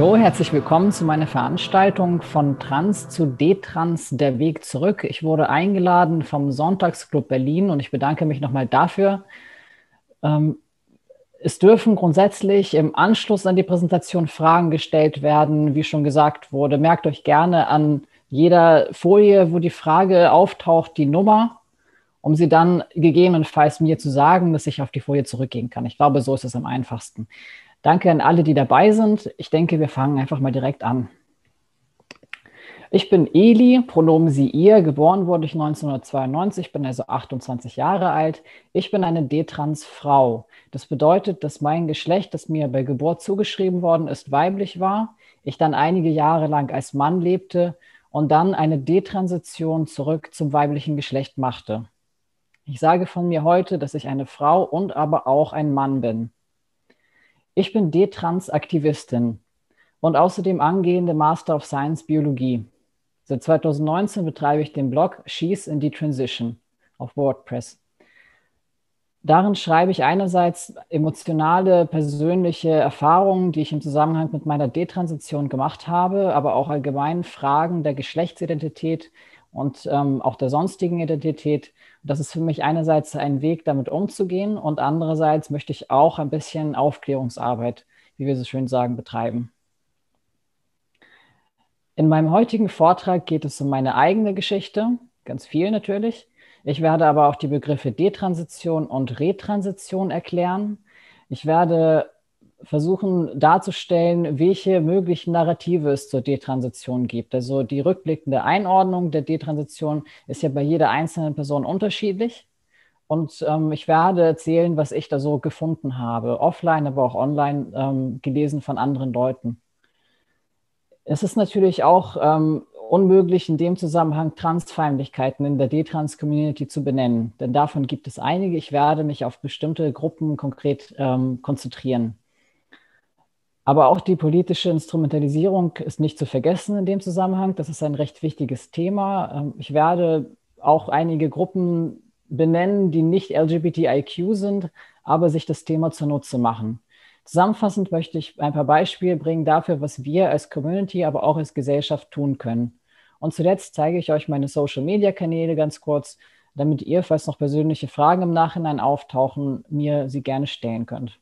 Hallo, herzlich willkommen zu meiner Veranstaltung von Trans zu Detrans, der Weg zurück. Ich wurde eingeladen vom Sonntagsclub Berlin und ich bedanke mich nochmal dafür. Ähm, es dürfen grundsätzlich im Anschluss an die Präsentation Fragen gestellt werden, wie schon gesagt wurde. Merkt euch gerne an jeder Folie, wo die Frage auftaucht, die Nummer, um sie dann gegebenenfalls mir zu sagen, dass ich auf die Folie zurückgehen kann. Ich glaube, so ist es am einfachsten. Danke an alle, die dabei sind. Ich denke, wir fangen einfach mal direkt an. Ich bin Eli, Pronomen sie ihr. Geboren wurde ich 1992, bin also 28 Jahre alt. Ich bin eine D-Trans-Frau. Das bedeutet, dass mein Geschlecht, das mir bei Geburt zugeschrieben worden ist, weiblich war. Ich dann einige Jahre lang als Mann lebte und dann eine Detransition zurück zum weiblichen Geschlecht machte. Ich sage von mir heute, dass ich eine Frau und aber auch ein Mann bin. Ich bin D-Trans-Aktivistin und außerdem angehende Master of Science Biologie. Seit 2019 betreibe ich den Blog She's in the Transition auf WordPress. Darin schreibe ich einerseits emotionale, persönliche Erfahrungen, die ich im Zusammenhang mit meiner Detransition gemacht habe, aber auch allgemein Fragen der Geschlechtsidentität und ähm, auch der sonstigen Identität das ist für mich einerseits ein Weg, damit umzugehen und andererseits möchte ich auch ein bisschen Aufklärungsarbeit, wie wir so schön sagen, betreiben. In meinem heutigen Vortrag geht es um meine eigene Geschichte, ganz viel natürlich. Ich werde aber auch die Begriffe Detransition und Retransition erklären. Ich werde versuchen darzustellen, welche möglichen Narrative es zur Detransition gibt. Also die rückblickende Einordnung der Detransition ist ja bei jeder einzelnen Person unterschiedlich. Und ähm, ich werde erzählen, was ich da so gefunden habe, offline, aber auch online ähm, gelesen von anderen Leuten. Es ist natürlich auch ähm, unmöglich, in dem Zusammenhang Transfeindlichkeiten in der Detrans-Community zu benennen, denn davon gibt es einige. Ich werde mich auf bestimmte Gruppen konkret ähm, konzentrieren. Aber auch die politische Instrumentalisierung ist nicht zu vergessen in dem Zusammenhang. Das ist ein recht wichtiges Thema. Ähm, ich werde auch einige Gruppen benennen, die nicht LGBTIQ sind, aber sich das Thema zunutze machen. Zusammenfassend möchte ich ein paar Beispiele bringen dafür, was wir als Community, aber auch als Gesellschaft tun können. Und zuletzt zeige ich euch meine Social-Media-Kanäle ganz kurz, damit ihr, falls noch persönliche Fragen im Nachhinein auftauchen, mir sie gerne stellen könnt.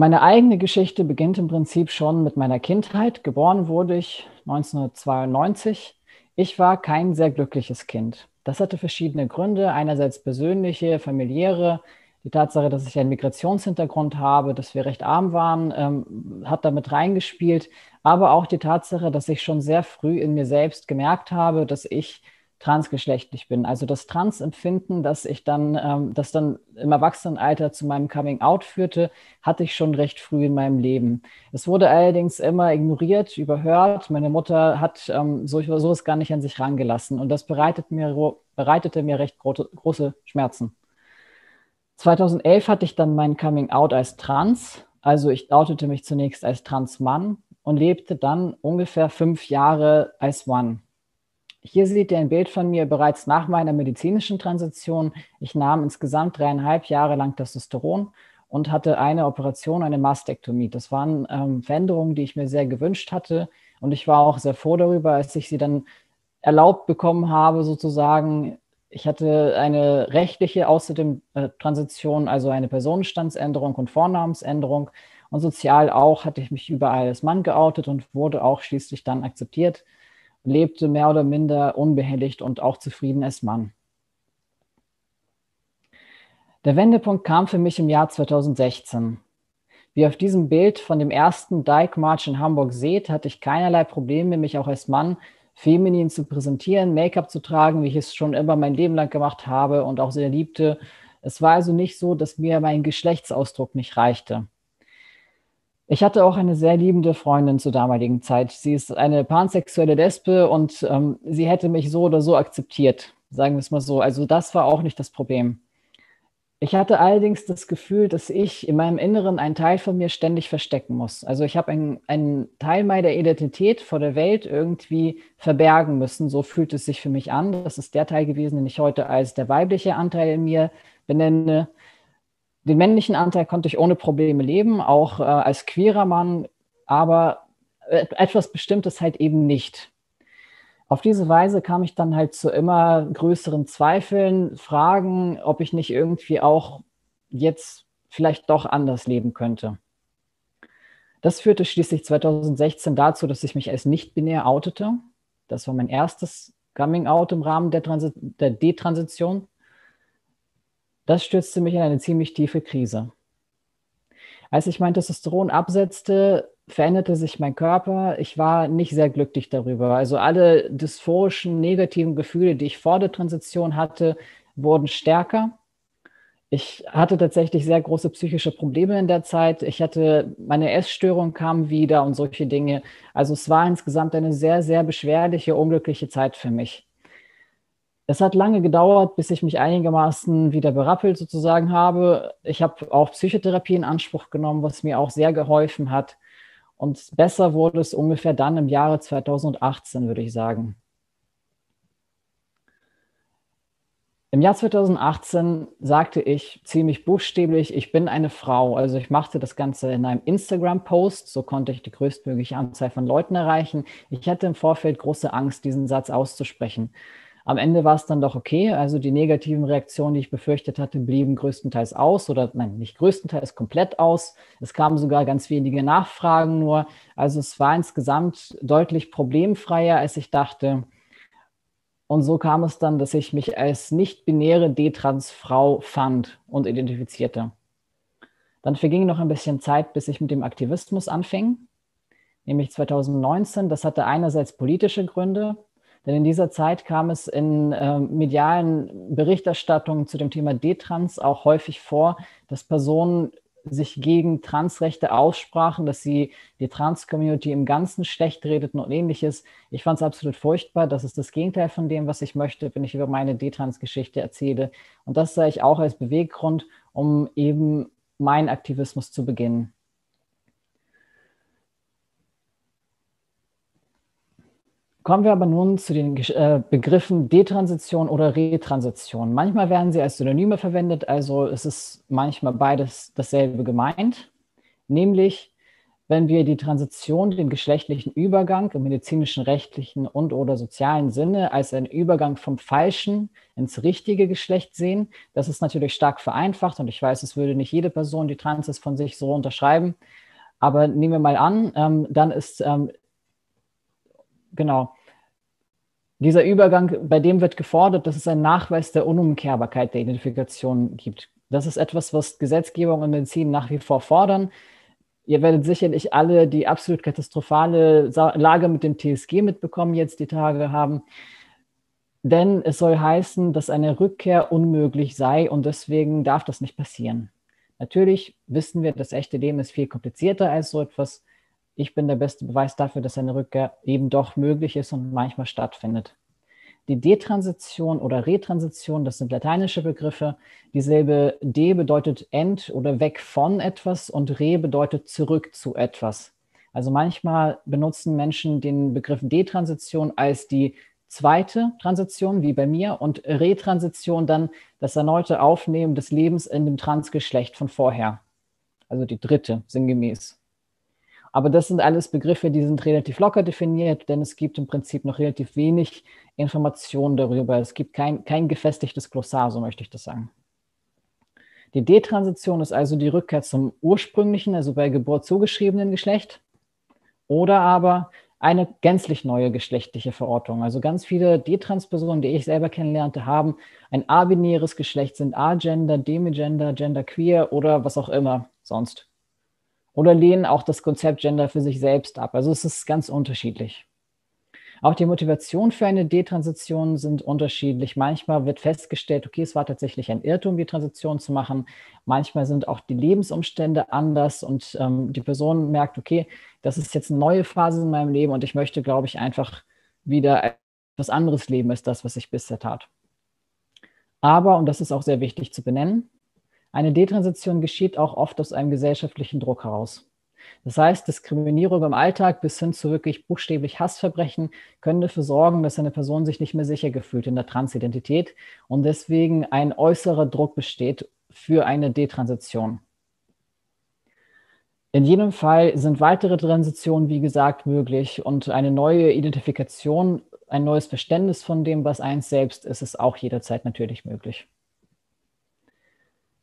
Meine eigene Geschichte beginnt im Prinzip schon mit meiner Kindheit. Geboren wurde ich 1992. Ich war kein sehr glückliches Kind. Das hatte verschiedene Gründe. Einerseits persönliche, familiäre. Die Tatsache, dass ich einen Migrationshintergrund habe, dass wir recht arm waren, ähm, hat damit reingespielt. Aber auch die Tatsache, dass ich schon sehr früh in mir selbst gemerkt habe, dass ich transgeschlechtlich bin. Also das Trans-Empfinden, das ich dann, ähm, das dann im Erwachsenenalter zu meinem Coming-out führte, hatte ich schon recht früh in meinem Leben. Es wurde allerdings immer ignoriert, überhört. Meine Mutter hat ähm, so, sowas gar nicht an sich rangelassen und das bereitet mir, bereitete mir recht gro große Schmerzen. 2011 hatte ich dann mein Coming-out als Trans. Also ich outete mich zunächst als Trans-Mann und lebte dann ungefähr fünf Jahre als One. Hier seht ihr ein Bild von mir bereits nach meiner medizinischen Transition. Ich nahm insgesamt dreieinhalb Jahre lang Testosteron und hatte eine Operation, eine Mastektomie. Das waren ähm, Veränderungen, die ich mir sehr gewünscht hatte. Und ich war auch sehr froh darüber, als ich sie dann erlaubt bekommen habe, sozusagen. Ich hatte eine rechtliche außerdem äh, Transition, also eine Personenstandsänderung und Vornamensänderung. Und sozial auch hatte ich mich überall als Mann geoutet und wurde auch schließlich dann akzeptiert lebte mehr oder minder unbehelligt und auch zufrieden als Mann. Der Wendepunkt kam für mich im Jahr 2016. Wie auf diesem Bild von dem ersten Dyke March in Hamburg seht, hatte ich keinerlei Probleme, mich auch als Mann feminin zu präsentieren, Make-up zu tragen, wie ich es schon immer mein Leben lang gemacht habe und auch sehr liebte. Es war also nicht so, dass mir mein Geschlechtsausdruck nicht reichte. Ich hatte auch eine sehr liebende Freundin zur damaligen Zeit. Sie ist eine pansexuelle Lesbe und ähm, sie hätte mich so oder so akzeptiert, sagen wir es mal so. Also das war auch nicht das Problem. Ich hatte allerdings das Gefühl, dass ich in meinem Inneren einen Teil von mir ständig verstecken muss. Also ich habe einen Teil meiner Identität vor der Welt irgendwie verbergen müssen. So fühlt es sich für mich an. Das ist der Teil gewesen, den ich heute als der weibliche Anteil in mir benenne den männlichen Anteil konnte ich ohne Probleme leben, auch äh, als queerer Mann, aber etwas Bestimmtes halt eben nicht. Auf diese Weise kam ich dann halt zu immer größeren Zweifeln, Fragen, ob ich nicht irgendwie auch jetzt vielleicht doch anders leben könnte. Das führte schließlich 2016 dazu, dass ich mich als nicht-binär outete. Das war mein erstes Coming-out im Rahmen der, Transi der Detransition. Das stürzte mich in eine ziemlich tiefe Krise. Als ich mein Testosteron absetzte, veränderte sich mein Körper. Ich war nicht sehr glücklich darüber. Also alle dysphorischen, negativen Gefühle, die ich vor der Transition hatte, wurden stärker. Ich hatte tatsächlich sehr große psychische Probleme in der Zeit. Ich hatte, meine Essstörung kam wieder und solche Dinge. Also es war insgesamt eine sehr, sehr beschwerliche, unglückliche Zeit für mich. Es hat lange gedauert, bis ich mich einigermaßen wieder berappelt sozusagen habe. Ich habe auch Psychotherapie in Anspruch genommen, was mir auch sehr geholfen hat. Und besser wurde es ungefähr dann im Jahre 2018, würde ich sagen. Im Jahr 2018 sagte ich ziemlich buchstäblich, ich bin eine Frau. Also ich machte das Ganze in einem Instagram-Post, so konnte ich die größtmögliche Anzahl von Leuten erreichen. Ich hatte im Vorfeld große Angst, diesen Satz auszusprechen. Am Ende war es dann doch okay. Also die negativen Reaktionen, die ich befürchtet hatte, blieben größtenteils aus oder nein, nicht größtenteils komplett aus. Es kamen sogar ganz wenige Nachfragen nur. Also es war insgesamt deutlich problemfreier, als ich dachte. Und so kam es dann, dass ich mich als nicht-binäre D-Trans-Frau fand und identifizierte. Dann verging noch ein bisschen Zeit, bis ich mit dem Aktivismus anfing, nämlich 2019. Das hatte einerseits politische Gründe, denn in dieser Zeit kam es in äh, medialen Berichterstattungen zu dem Thema D-Trans auch häufig vor, dass Personen sich gegen Transrechte aussprachen, dass sie die Trans-Community im Ganzen schlecht redeten und ähnliches. Ich fand es absolut furchtbar. Das ist das Gegenteil von dem, was ich möchte, wenn ich über meine D-Trans-Geschichte erzähle. Und das sah ich auch als Beweggrund, um eben meinen Aktivismus zu beginnen. Kommen wir aber nun zu den äh, Begriffen Detransition oder Retransition. Manchmal werden sie als Synonyme verwendet, also es ist manchmal beides dasselbe gemeint, nämlich wenn wir die Transition, den geschlechtlichen Übergang im medizinischen, rechtlichen und oder sozialen Sinne als einen Übergang vom falschen ins richtige Geschlecht sehen. Das ist natürlich stark vereinfacht und ich weiß, es würde nicht jede Person, die trans ist, von sich so unterschreiben. Aber nehmen wir mal an, ähm, dann ist ähm, genau dieser Übergang, bei dem wird gefordert, dass es einen Nachweis der Unumkehrbarkeit der Identifikation gibt. Das ist etwas, was Gesetzgebung und Medizin nach wie vor fordern. Ihr werdet sicherlich alle die absolut katastrophale Lage mit dem TSG mitbekommen, jetzt die Tage haben. Denn es soll heißen, dass eine Rückkehr unmöglich sei und deswegen darf das nicht passieren. Natürlich wissen wir, das echte Leben ist viel komplizierter als so etwas. Ich bin der beste Beweis dafür, dass eine Rückkehr eben doch möglich ist und manchmal stattfindet. Die Detransition oder Retransition, das sind lateinische Begriffe. Dieselbe D bedeutet end oder weg von etwas und Re bedeutet zurück zu etwas. Also manchmal benutzen Menschen den Begriff Detransition als die zweite Transition, wie bei mir, und Retransition dann das erneute Aufnehmen des Lebens in dem Transgeschlecht von vorher. Also die dritte, sinngemäß. Aber das sind alles Begriffe, die sind relativ locker definiert, denn es gibt im Prinzip noch relativ wenig Informationen darüber. Es gibt kein, kein gefestigtes Glossar, so möchte ich das sagen. Die Detransition ist also die Rückkehr zum ursprünglichen, also bei Geburt zugeschriebenen Geschlecht oder aber eine gänzlich neue geschlechtliche Verortung. Also ganz viele Detrans-Personen, die ich selber kennenlernte, haben ein abinäres Geschlecht, sind agender, demigender, genderqueer oder was auch immer sonst oder lehnen auch das Konzept Gender für sich selbst ab. Also es ist ganz unterschiedlich. Auch die Motivation für eine Detransition sind unterschiedlich. Manchmal wird festgestellt, okay, es war tatsächlich ein Irrtum, die Transition zu machen. Manchmal sind auch die Lebensumstände anders und ähm, die Person merkt, okay, das ist jetzt eine neue Phase in meinem Leben und ich möchte, glaube ich, einfach wieder etwas anderes leben als das, was ich bisher tat. Aber, und das ist auch sehr wichtig zu benennen, eine Detransition geschieht auch oft aus einem gesellschaftlichen Druck heraus. Das heißt, Diskriminierung im Alltag bis hin zu wirklich buchstäblich Hassverbrechen können dafür sorgen, dass eine Person sich nicht mehr sicher gefühlt in der Transidentität und deswegen ein äußerer Druck besteht, für eine Detransition. In jedem Fall sind weitere Transitionen, wie gesagt, möglich und eine neue Identifikation, ein neues Verständnis von dem, was eins selbst ist, ist auch jederzeit natürlich möglich.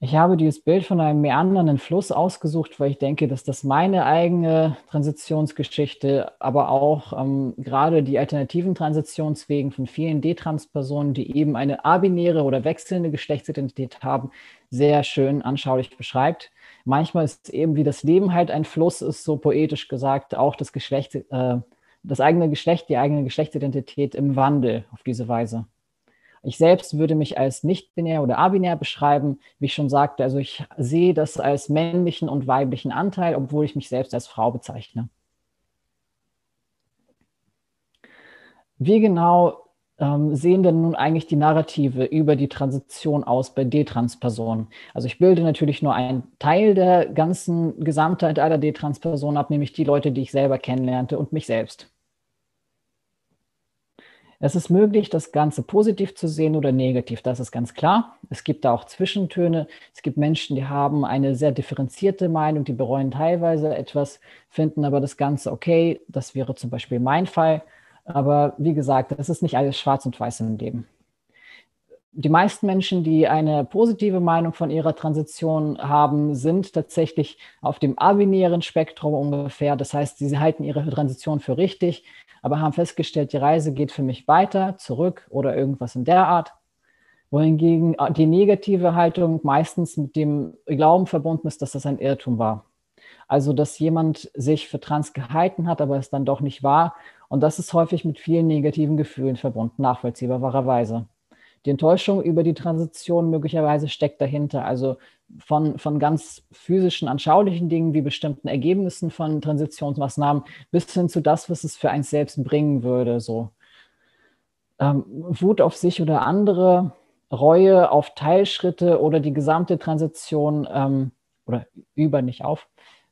Ich habe dieses Bild von einem meandernden Fluss ausgesucht, weil ich denke, dass das meine eigene Transitionsgeschichte, aber auch ähm, gerade die alternativen Transitionswegen von vielen D-Trans-Personen, die eben eine abinäre oder wechselnde Geschlechtsidentität haben, sehr schön anschaulich beschreibt. Manchmal ist eben wie das Leben halt ein Fluss, ist so poetisch gesagt, auch das Geschlecht, äh, das eigene Geschlecht, die eigene Geschlechtsidentität im Wandel auf diese Weise. Ich selbst würde mich als nicht-binär oder abinär beschreiben, wie ich schon sagte. Also ich sehe das als männlichen und weiblichen Anteil, obwohl ich mich selbst als Frau bezeichne. Wie genau ähm, sehen denn nun eigentlich die Narrative über die Transition aus bei D-Trans-Personen? Also ich bilde natürlich nur einen Teil der ganzen Gesamtheit aller D-Trans-Personen ab, nämlich die Leute, die ich selber kennenlernte und mich selbst. Es ist möglich, das Ganze positiv zu sehen oder negativ, das ist ganz klar. Es gibt da auch Zwischentöne. Es gibt Menschen, die haben eine sehr differenzierte Meinung, die bereuen teilweise etwas, finden aber das Ganze okay. Das wäre zum Beispiel mein Fall. Aber wie gesagt, das ist nicht alles schwarz und weiß im Leben. Die meisten Menschen, die eine positive Meinung von ihrer Transition haben, sind tatsächlich auf dem abinären Spektrum ungefähr. Das heißt, sie halten ihre Transition für richtig aber haben festgestellt, die Reise geht für mich weiter, zurück oder irgendwas in der Art. Wohingegen äh, die negative Haltung meistens mit dem Glauben verbunden ist, dass das ein Irrtum war. Also, dass jemand sich für trans gehalten hat, aber es dann doch nicht war. Und das ist häufig mit vielen negativen Gefühlen verbunden, nachvollziehbarerweise. Die Enttäuschung über die Transition möglicherweise steckt dahinter. Also von, von ganz physischen, anschaulichen Dingen wie bestimmten Ergebnissen von Transitionsmaßnahmen bis hin zu das, was es für eins selbst bringen würde. So ähm, Wut auf sich oder andere, Reue auf Teilschritte oder die gesamte Transition ähm, oder über nicht auf,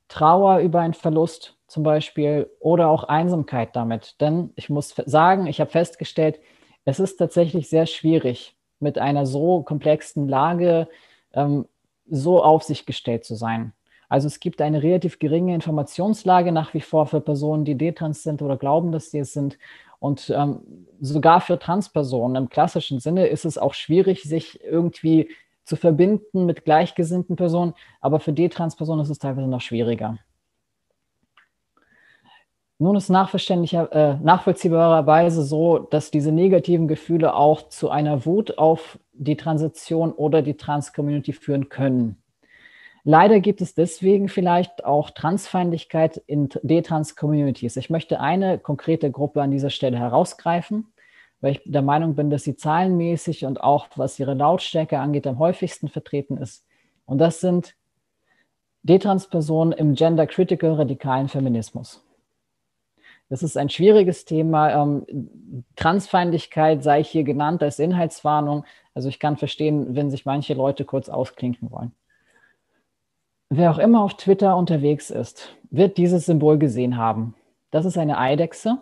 Trauer über einen Verlust zum Beispiel oder auch Einsamkeit damit. Denn ich muss sagen, ich habe festgestellt, es ist tatsächlich sehr schwierig, mit einer so komplexen Lage ähm, so auf sich gestellt zu sein. Also es gibt eine relativ geringe Informationslage nach wie vor für Personen, die detrans sind oder glauben, dass sie es sind. Und ähm, sogar für Transpersonen im klassischen Sinne ist es auch schwierig, sich irgendwie zu verbinden mit gleichgesinnten Personen. Aber für Detrans-Personen ist es teilweise noch schwieriger. Nun ist äh, nachvollziehbarerweise so, dass diese negativen Gefühle auch zu einer Wut auf die Transition oder die Trans-Community führen können. Leider gibt es deswegen vielleicht auch Transfeindlichkeit in D-Trans-Communities. Ich möchte eine konkrete Gruppe an dieser Stelle herausgreifen, weil ich der Meinung bin, dass sie zahlenmäßig und auch was ihre Lautstärke angeht, am häufigsten vertreten ist. Und das sind D-Trans-Personen im gender-critical radikalen Feminismus. Das ist ein schwieriges Thema. Ähm, Transfeindlichkeit sei hier genannt als Inhaltswarnung. Also ich kann verstehen, wenn sich manche Leute kurz ausklinken wollen. Wer auch immer auf Twitter unterwegs ist, wird dieses Symbol gesehen haben. Das ist eine Eidechse.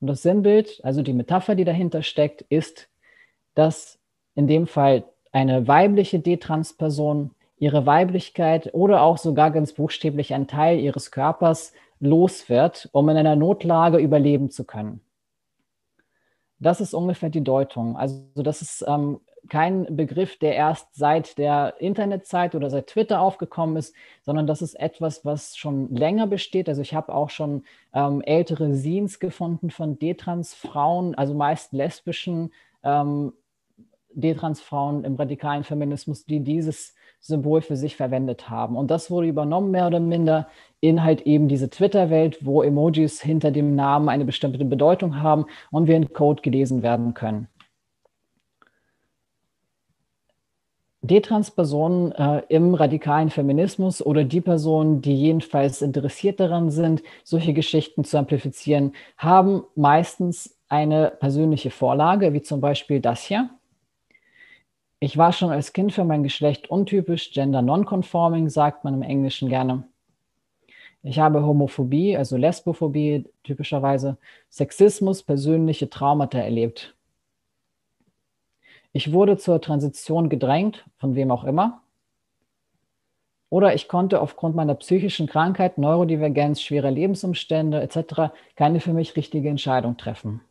Und das Sinnbild, also die Metapher, die dahinter steckt, ist, dass in dem Fall eine weibliche D-Trans-Person ihre Weiblichkeit oder auch sogar ganz buchstäblich ein Teil ihres Körpers los wird, um in einer Notlage überleben zu können. Das ist ungefähr die Deutung. Also das ist ähm, kein Begriff, der erst seit der Internetzeit oder seit Twitter aufgekommen ist, sondern das ist etwas, was schon länger besteht. Also ich habe auch schon ähm, ältere Scenes gefunden von D-Trans-Frauen, also meist lesbischen ähm, D-Trans-Frauen im radikalen Feminismus, die dieses Symbol für sich verwendet haben. Und das wurde übernommen, mehr oder minder, in halt eben diese Twitter-Welt, wo Emojis hinter dem Namen eine bestimmte Bedeutung haben und wir in Code gelesen werden können. D-Trans-Personen äh, im radikalen Feminismus oder die Personen, die jedenfalls interessiert daran sind, solche Geschichten zu amplifizieren, haben meistens eine persönliche Vorlage, wie zum Beispiel das hier. Ich war schon als Kind für mein Geschlecht untypisch, gender nonconforming, sagt man im Englischen gerne. Ich habe Homophobie, also Lesbophobie typischerweise, Sexismus, persönliche Traumata erlebt. Ich wurde zur Transition gedrängt, von wem auch immer. Oder ich konnte aufgrund meiner psychischen Krankheit, Neurodivergenz, schwerer Lebensumstände etc. keine für mich richtige Entscheidung treffen.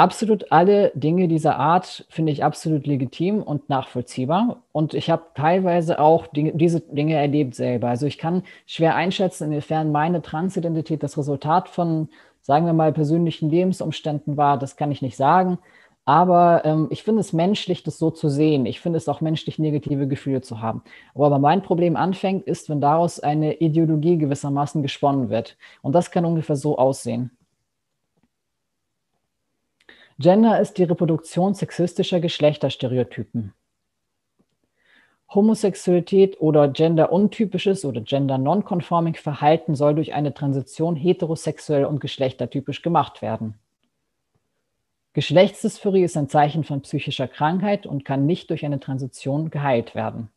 Absolut alle Dinge dieser Art finde ich absolut legitim und nachvollziehbar. Und ich habe teilweise auch Dinge, diese Dinge erlebt selber. Also ich kann schwer einschätzen, inwiefern meine Transidentität das Resultat von, sagen wir mal, persönlichen Lebensumständen war. Das kann ich nicht sagen. Aber ähm, ich finde es menschlich, das so zu sehen. Ich finde es auch menschlich, negative Gefühle zu haben. Aber mein Problem anfängt, ist, wenn daraus eine Ideologie gewissermaßen gesponnen wird. Und das kann ungefähr so aussehen. Gender ist die Reproduktion sexistischer Geschlechterstereotypen. Homosexualität oder genderuntypisches oder gender-nonconforming Verhalten soll durch eine Transition heterosexuell und geschlechtertypisch gemacht werden. Geschlechtsdysphorie ist ein Zeichen von psychischer Krankheit und kann nicht durch eine Transition geheilt werden.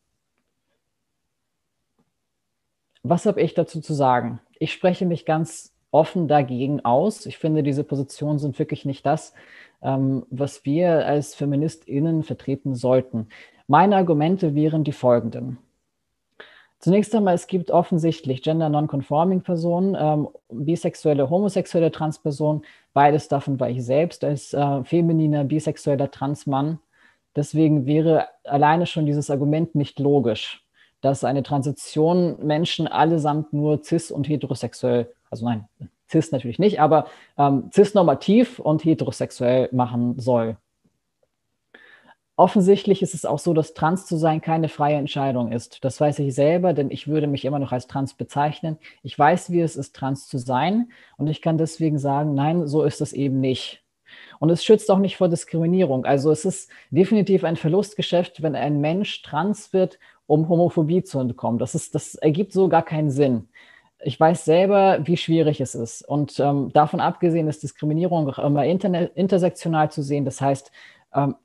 Was habe ich dazu zu sagen? Ich spreche mich ganz offen dagegen aus. Ich finde, diese Positionen sind wirklich nicht das, ähm, was wir als FeministInnen vertreten sollten. Meine Argumente wären die folgenden. Zunächst einmal, es gibt offensichtlich gender-non-conforming Personen, ähm, bisexuelle, homosexuelle Transpersonen. Beides davon war ich selbst als äh, femininer, bisexueller Transmann. Deswegen wäre alleine schon dieses Argument nicht logisch, dass eine Transition Menschen allesamt nur cis und heterosexuell, also nein, cis natürlich nicht, aber ähm, cis-normativ und heterosexuell machen soll. Offensichtlich ist es auch so, dass trans zu sein keine freie Entscheidung ist. Das weiß ich selber, denn ich würde mich immer noch als trans bezeichnen. Ich weiß, wie es ist, trans zu sein und ich kann deswegen sagen, nein, so ist es eben nicht. Und es schützt auch nicht vor Diskriminierung. Also es ist definitiv ein Verlustgeschäft, wenn ein Mensch trans wird, um Homophobie zu entkommen. Das, ist, das ergibt so gar keinen Sinn ich weiß selber, wie schwierig es ist. Und ähm, davon abgesehen ist Diskriminierung auch immer intersektional zu sehen. Das heißt, ähm,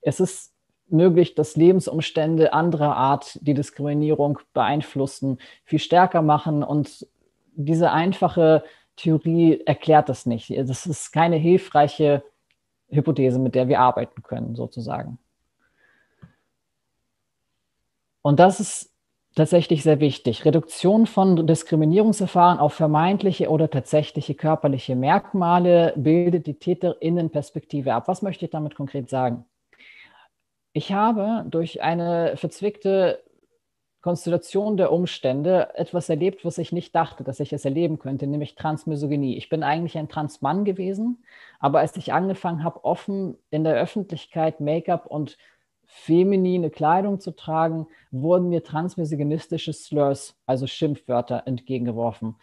es ist möglich, dass Lebensumstände anderer Art die Diskriminierung beeinflussen, viel stärker machen. Und diese einfache Theorie erklärt das nicht. Das ist keine hilfreiche Hypothese, mit der wir arbeiten können, sozusagen. Und das ist tatsächlich sehr wichtig. Reduktion von Diskriminierungsverfahren auf vermeintliche oder tatsächliche körperliche Merkmale bildet die Täterinnenperspektive ab. Was möchte ich damit konkret sagen? Ich habe durch eine verzwickte Konstellation der Umstände etwas erlebt, was ich nicht dachte, dass ich es erleben könnte, nämlich Transmisogynie. Ich bin eigentlich ein Transmann gewesen, aber als ich angefangen habe, offen in der Öffentlichkeit Make-up und feminine Kleidung zu tragen, wurden mir transmisogynistische Slurs, also Schimpfwörter, entgegengeworfen.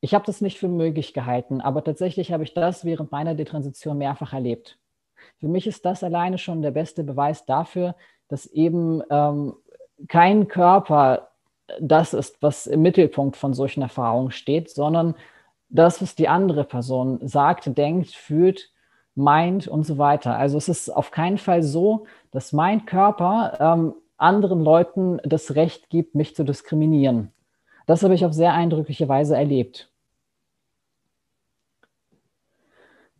Ich habe das nicht für möglich gehalten, aber tatsächlich habe ich das während meiner Detransition mehrfach erlebt. Für mich ist das alleine schon der beste Beweis dafür, dass eben ähm, kein Körper das ist, was im Mittelpunkt von solchen Erfahrungen steht, sondern das, was die andere Person sagt, denkt, fühlt, meint und so weiter. Also es ist auf keinen Fall so, dass mein Körper ähm, anderen Leuten das Recht gibt, mich zu diskriminieren. Das habe ich auf sehr eindrückliche Weise erlebt.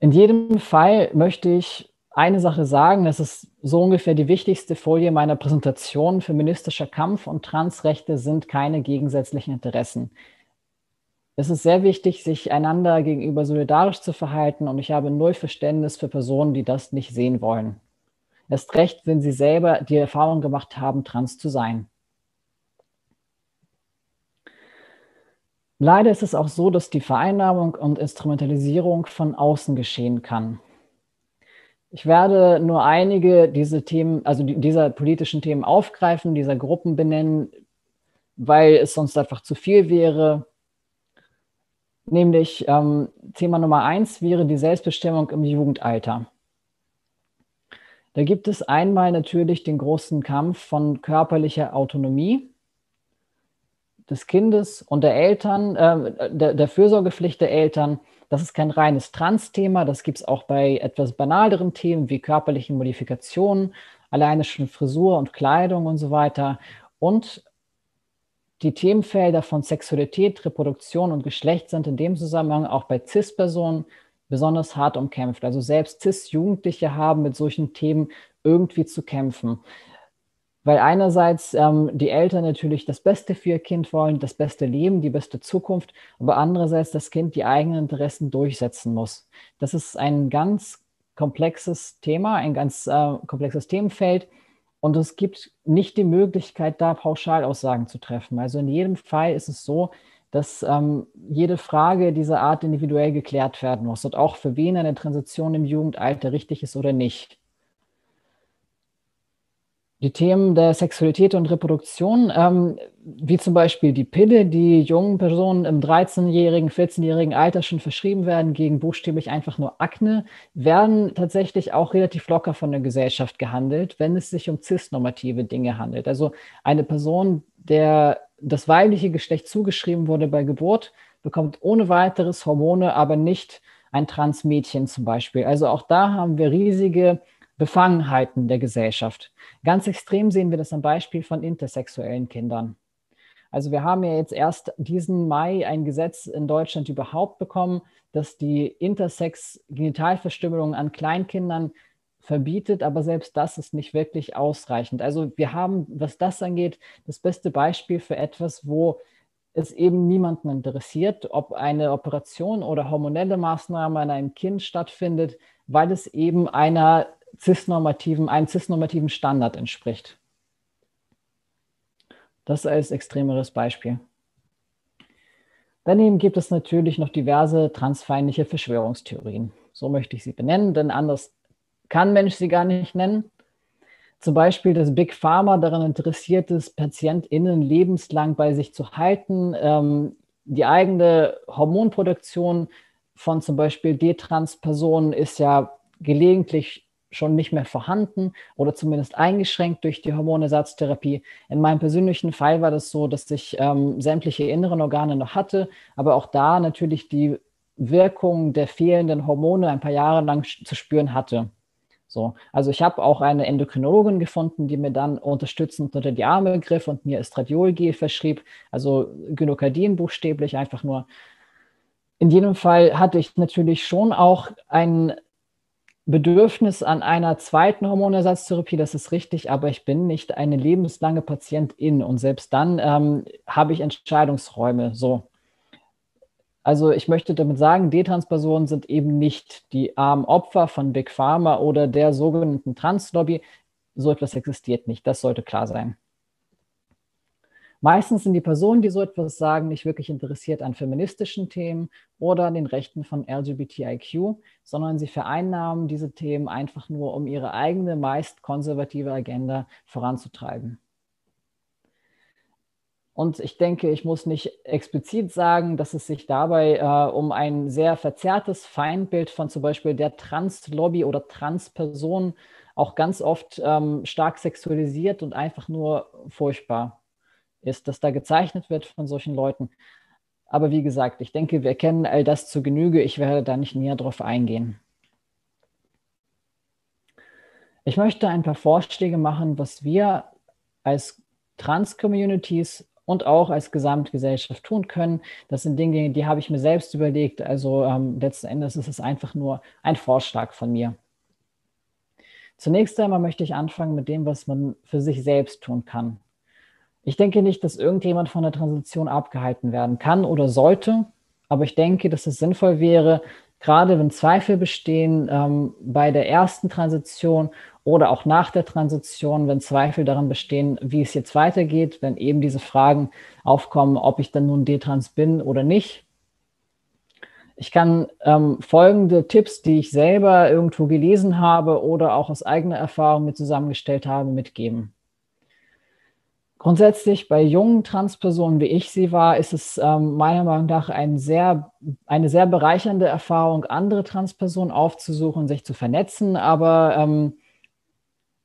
In jedem Fall möchte ich eine Sache sagen, das ist so ungefähr die wichtigste Folie meiner Präsentation. Feministischer Kampf und Transrechte sind keine gegensätzlichen Interessen es ist sehr wichtig, sich einander gegenüber solidarisch zu verhalten und ich habe null Verständnis für Personen, die das nicht sehen wollen. Erst recht, wenn sie selber die Erfahrung gemacht haben, trans zu sein. Leider ist es auch so, dass die Vereinnahmung und Instrumentalisierung von außen geschehen kann. Ich werde nur einige dieser Themen, also dieser politischen Themen aufgreifen, dieser Gruppen benennen, weil es sonst einfach zu viel wäre. Nämlich ähm, Thema Nummer eins wäre die Selbstbestimmung im Jugendalter. Da gibt es einmal natürlich den großen Kampf von körperlicher Autonomie des Kindes und der Eltern, äh, der, der Fürsorgepflicht der Eltern. Das ist kein reines Trans-Thema, das gibt es auch bei etwas banaleren Themen wie körperlichen Modifikationen, alleine schon Frisur und Kleidung und so weiter. Und die Themenfelder von Sexualität, Reproduktion und Geschlecht sind in dem Zusammenhang auch bei CIS-Personen besonders hart umkämpft. Also selbst CIS-Jugendliche haben mit solchen Themen irgendwie zu kämpfen. weil einerseits ähm, die Eltern natürlich das Beste für ihr Kind wollen, das beste Leben, die beste Zukunft, aber andererseits das Kind die eigenen Interessen durchsetzen muss. Das ist ein ganz komplexes Thema, ein ganz äh, komplexes Themenfeld und es gibt nicht die Möglichkeit, da Pauschalaussagen zu treffen. Also in jedem Fall ist es so, dass ähm, jede Frage dieser Art individuell geklärt werden muss und auch für wen eine Transition im Jugendalter richtig ist oder nicht. Die Themen der Sexualität und Reproduktion, ähm, wie zum Beispiel die Pille, die jungen Personen im 13-jährigen, 14-jährigen Alter schon verschrieben werden gegen buchstäblich einfach nur Akne, werden tatsächlich auch relativ locker von der Gesellschaft gehandelt, wenn es sich um cisnormative Dinge handelt. Also eine Person, der das weibliche Geschlecht zugeschrieben wurde bei Geburt, bekommt ohne weiteres Hormone, aber nicht ein Transmädchen zum Beispiel. Also auch da haben wir riesige Befangenheiten der Gesellschaft. Ganz extrem sehen wir das am Beispiel von intersexuellen Kindern. Also wir haben ja jetzt erst diesen Mai ein Gesetz in Deutschland überhaupt bekommen, das die Intersex-Genitalverstümmelung an Kleinkindern verbietet, aber selbst das ist nicht wirklich ausreichend. Also wir haben, was das angeht, das beste Beispiel für etwas, wo es eben niemanden interessiert, ob eine Operation oder hormonelle Maßnahme an einem Kind stattfindet, weil es eben einer cisnormativen, einem cisnormativen Standard entspricht. Das als extremeres Beispiel. Daneben gibt es natürlich noch diverse transfeindliche Verschwörungstheorien. So möchte ich sie benennen, denn anders kann Mensch sie gar nicht nennen. Zum Beispiel, dass Big Pharma daran interessiert ist, PatientInnen lebenslang bei sich zu halten, ähm, die eigene Hormonproduktion von zum Beispiel D-Trans-Personen ist ja gelegentlich schon nicht mehr vorhanden oder zumindest eingeschränkt durch die Hormonersatztherapie. In meinem persönlichen Fall war das so, dass ich ähm, sämtliche inneren Organe noch hatte, aber auch da natürlich die Wirkung der fehlenden Hormone ein paar Jahre lang zu spüren hatte. So, also ich habe auch eine Endokrinologin gefunden, die mir dann unterstützend unter die Arme griff und mir Estradiolgel verschrieb, also Gynokardien buchstäblich einfach nur. In jedem Fall hatte ich natürlich schon auch einen Bedürfnis an einer zweiten Hormonersatztherapie, das ist richtig, aber ich bin nicht eine lebenslange Patientin und selbst dann ähm, habe ich Entscheidungsräume. So. Also ich möchte damit sagen, D-Trans-Personen sind eben nicht die armen Opfer von Big Pharma oder der sogenannten Translobby. So etwas existiert nicht, das sollte klar sein. Meistens sind die Personen, die so etwas sagen, nicht wirklich interessiert an feministischen Themen oder an den Rechten von LGBTIQ, sondern sie vereinnahmen diese Themen einfach nur, um ihre eigene, meist konservative Agenda voranzutreiben. Und ich denke, ich muss nicht explizit sagen, dass es sich dabei äh, um ein sehr verzerrtes Feindbild von zum Beispiel der Trans-Lobby oder Trans-Personen auch ganz oft ähm, stark sexualisiert und einfach nur furchtbar ist, dass da gezeichnet wird von solchen Leuten. Aber wie gesagt, ich denke, wir kennen all das zu Genüge. Ich werde da nicht näher drauf eingehen. Ich möchte ein paar Vorschläge machen, was wir als Trans-Communities und auch als Gesamtgesellschaft tun können. Das sind Dinge, die habe ich mir selbst überlegt. Also ähm, letzten Endes ist es einfach nur ein Vorschlag von mir. Zunächst einmal möchte ich anfangen mit dem, was man für sich selbst tun kann. Ich denke nicht, dass irgendjemand von der Transition abgehalten werden kann oder sollte, aber ich denke, dass es sinnvoll wäre, gerade wenn Zweifel bestehen ähm, bei der ersten Transition oder auch nach der Transition, wenn Zweifel daran bestehen, wie es jetzt weitergeht, wenn eben diese Fragen aufkommen, ob ich dann nun D-Trans bin oder nicht. Ich kann ähm, folgende Tipps, die ich selber irgendwo gelesen habe oder auch aus eigener Erfahrung mit zusammengestellt habe, mitgeben. Grundsätzlich bei jungen Transpersonen, wie ich sie war, ist es ähm, meiner Meinung nach ein sehr, eine sehr bereichernde Erfahrung, andere Transpersonen aufzusuchen, sich zu vernetzen. Aber ähm,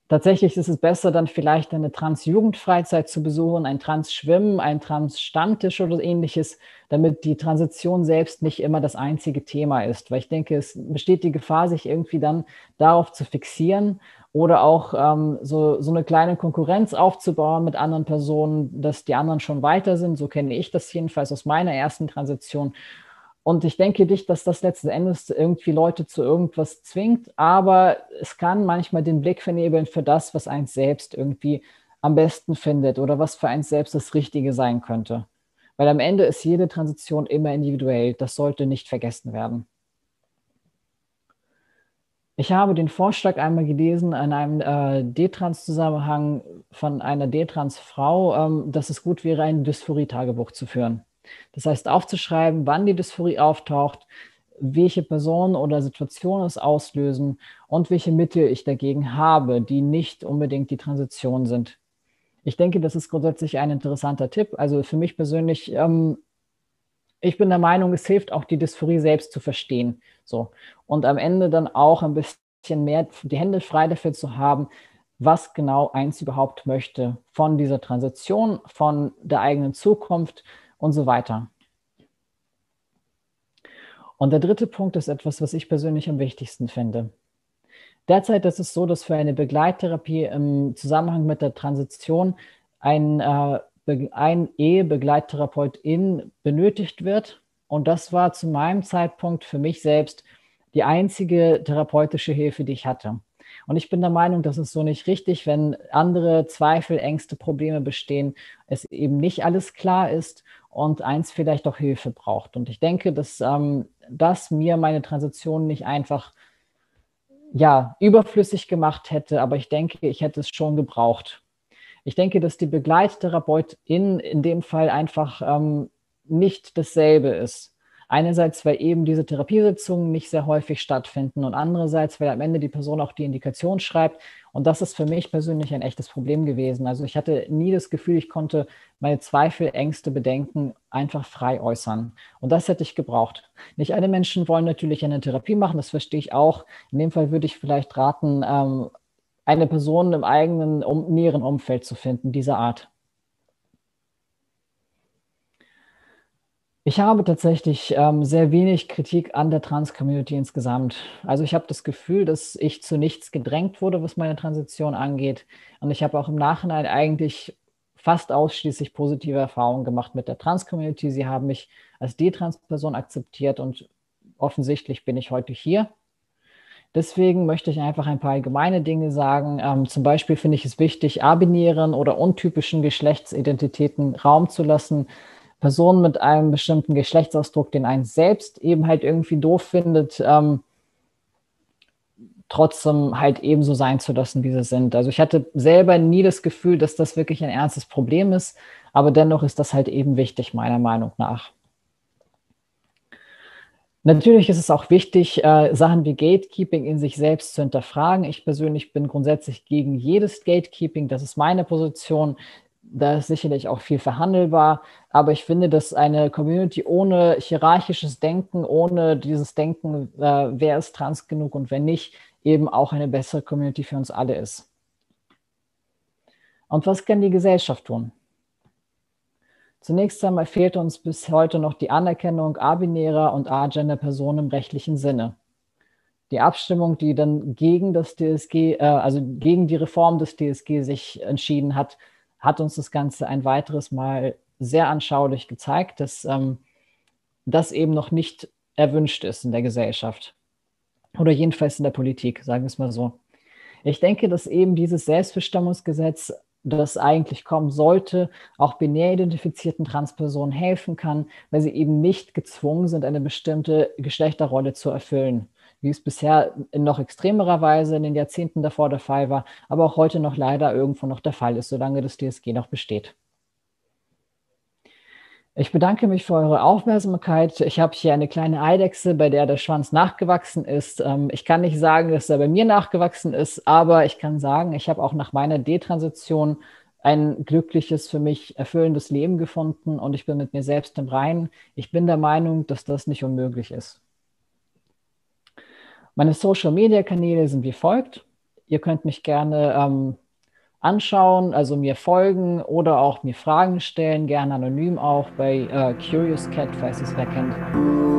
tatsächlich ist es besser, dann vielleicht eine Trans-Jugendfreizeit zu besuchen, ein Trans-Schwimmen, ein Trans-Stammtisch oder ähnliches, damit die Transition selbst nicht immer das einzige Thema ist. Weil ich denke, es besteht die Gefahr, sich irgendwie dann darauf zu fixieren oder auch ähm, so, so eine kleine Konkurrenz aufzubauen mit anderen Personen, dass die anderen schon weiter sind. So kenne ich das jedenfalls aus meiner ersten Transition. Und ich denke nicht, dass das letzten Endes irgendwie Leute zu irgendwas zwingt, aber es kann manchmal den Blick vernebeln für das, was eins selbst irgendwie am besten findet oder was für einen selbst das Richtige sein könnte. Weil am Ende ist jede Transition immer individuell. Das sollte nicht vergessen werden. Ich habe den Vorschlag einmal gelesen in einem äh, D-Trans-Zusammenhang von einer D-Trans-Frau, ähm, dass es gut wäre, ein Dysphorie-Tagebuch zu führen. Das heißt, aufzuschreiben, wann die Dysphorie auftaucht, welche Personen oder Situationen es auslösen und welche Mittel ich dagegen habe, die nicht unbedingt die Transition sind. Ich denke, das ist grundsätzlich ein interessanter Tipp. Also für mich persönlich, ähm, ich bin der Meinung, es hilft auch die Dysphorie selbst zu verstehen. So. Und am Ende dann auch ein bisschen mehr die Hände frei dafür zu haben, was genau eins überhaupt möchte von dieser Transition, von der eigenen Zukunft und so weiter. Und der dritte Punkt ist etwas, was ich persönlich am wichtigsten finde. Derzeit ist es so, dass für eine Begleittherapie im Zusammenhang mit der Transition ein, äh, ein Ehebegleittherapeutin benötigt wird. Und das war zu meinem Zeitpunkt für mich selbst die einzige therapeutische Hilfe, die ich hatte. Und ich bin der Meinung, das ist so nicht richtig, wenn andere Zweifel, Ängste, Probleme bestehen, es eben nicht alles klar ist und eins vielleicht auch Hilfe braucht. Und ich denke, dass ähm, das mir meine Transition nicht einfach ja, überflüssig gemacht hätte, aber ich denke, ich hätte es schon gebraucht. Ich denke, dass die Begleittherapeutin in dem Fall einfach ähm, nicht dasselbe ist. Einerseits, weil eben diese Therapiesitzungen nicht sehr häufig stattfinden und andererseits, weil am Ende die Person auch die Indikation schreibt. Und das ist für mich persönlich ein echtes Problem gewesen. Also ich hatte nie das Gefühl, ich konnte meine Zweifel, Ängste, Bedenken einfach frei äußern. Und das hätte ich gebraucht. Nicht alle Menschen wollen natürlich eine Therapie machen, das verstehe ich auch. In dem Fall würde ich vielleicht raten, ähm, eine Person im eigenen näheren Umfeld zu finden, dieser Art. Ich habe tatsächlich ähm, sehr wenig Kritik an der Trans-Community insgesamt. Also ich habe das Gefühl, dass ich zu nichts gedrängt wurde, was meine Transition angeht. Und ich habe auch im Nachhinein eigentlich fast ausschließlich positive Erfahrungen gemacht mit der Trans-Community. Sie haben mich als D-Trans-Person akzeptiert und offensichtlich bin ich heute hier. Deswegen möchte ich einfach ein paar allgemeine Dinge sagen. Ähm, zum Beispiel finde ich es wichtig, abinären oder untypischen Geschlechtsidentitäten Raum zu lassen Personen mit einem bestimmten Geschlechtsausdruck, den einen selbst eben halt irgendwie doof findet, ähm, trotzdem halt ebenso sein zu lassen, wie sie sind. Also ich hatte selber nie das Gefühl, dass das wirklich ein ernstes Problem ist, aber dennoch ist das halt eben wichtig, meiner Meinung nach. Natürlich ist es auch wichtig, äh, Sachen wie Gatekeeping in sich selbst zu hinterfragen. Ich persönlich bin grundsätzlich gegen jedes Gatekeeping. Das ist meine Position da ist sicherlich auch viel verhandelbar, aber ich finde, dass eine Community ohne hierarchisches Denken, ohne dieses Denken, äh, wer ist trans genug und wer nicht, eben auch eine bessere Community für uns alle ist. Und was kann die Gesellschaft tun? Zunächst einmal fehlt uns bis heute noch die Anerkennung abinärer und agender-Personen im rechtlichen Sinne. Die Abstimmung, die dann gegen das DSG, äh, also gegen die Reform des DSG sich entschieden hat, hat uns das Ganze ein weiteres Mal sehr anschaulich gezeigt, dass ähm, das eben noch nicht erwünscht ist in der Gesellschaft oder jedenfalls in der Politik, sagen wir es mal so. Ich denke, dass eben dieses Selbstbestimmungsgesetz, das eigentlich kommen sollte, auch binär identifizierten Transpersonen helfen kann, weil sie eben nicht gezwungen sind, eine bestimmte Geschlechterrolle zu erfüllen wie es bisher in noch extremerer Weise in den Jahrzehnten davor der Fall war, aber auch heute noch leider irgendwo noch der Fall ist, solange das DSG noch besteht. Ich bedanke mich für eure Aufmerksamkeit. Ich habe hier eine kleine Eidechse, bei der der Schwanz nachgewachsen ist. Ähm, ich kann nicht sagen, dass er bei mir nachgewachsen ist, aber ich kann sagen, ich habe auch nach meiner Detransition ein glückliches, für mich erfüllendes Leben gefunden und ich bin mit mir selbst im Reinen. Ich bin der Meinung, dass das nicht unmöglich ist. Meine Social-Media-Kanäle sind wie folgt. Ihr könnt mich gerne ähm, anschauen, also mir folgen oder auch mir Fragen stellen, gerne anonym auch bei äh, Curious Cat, falls ihr es wer kennt.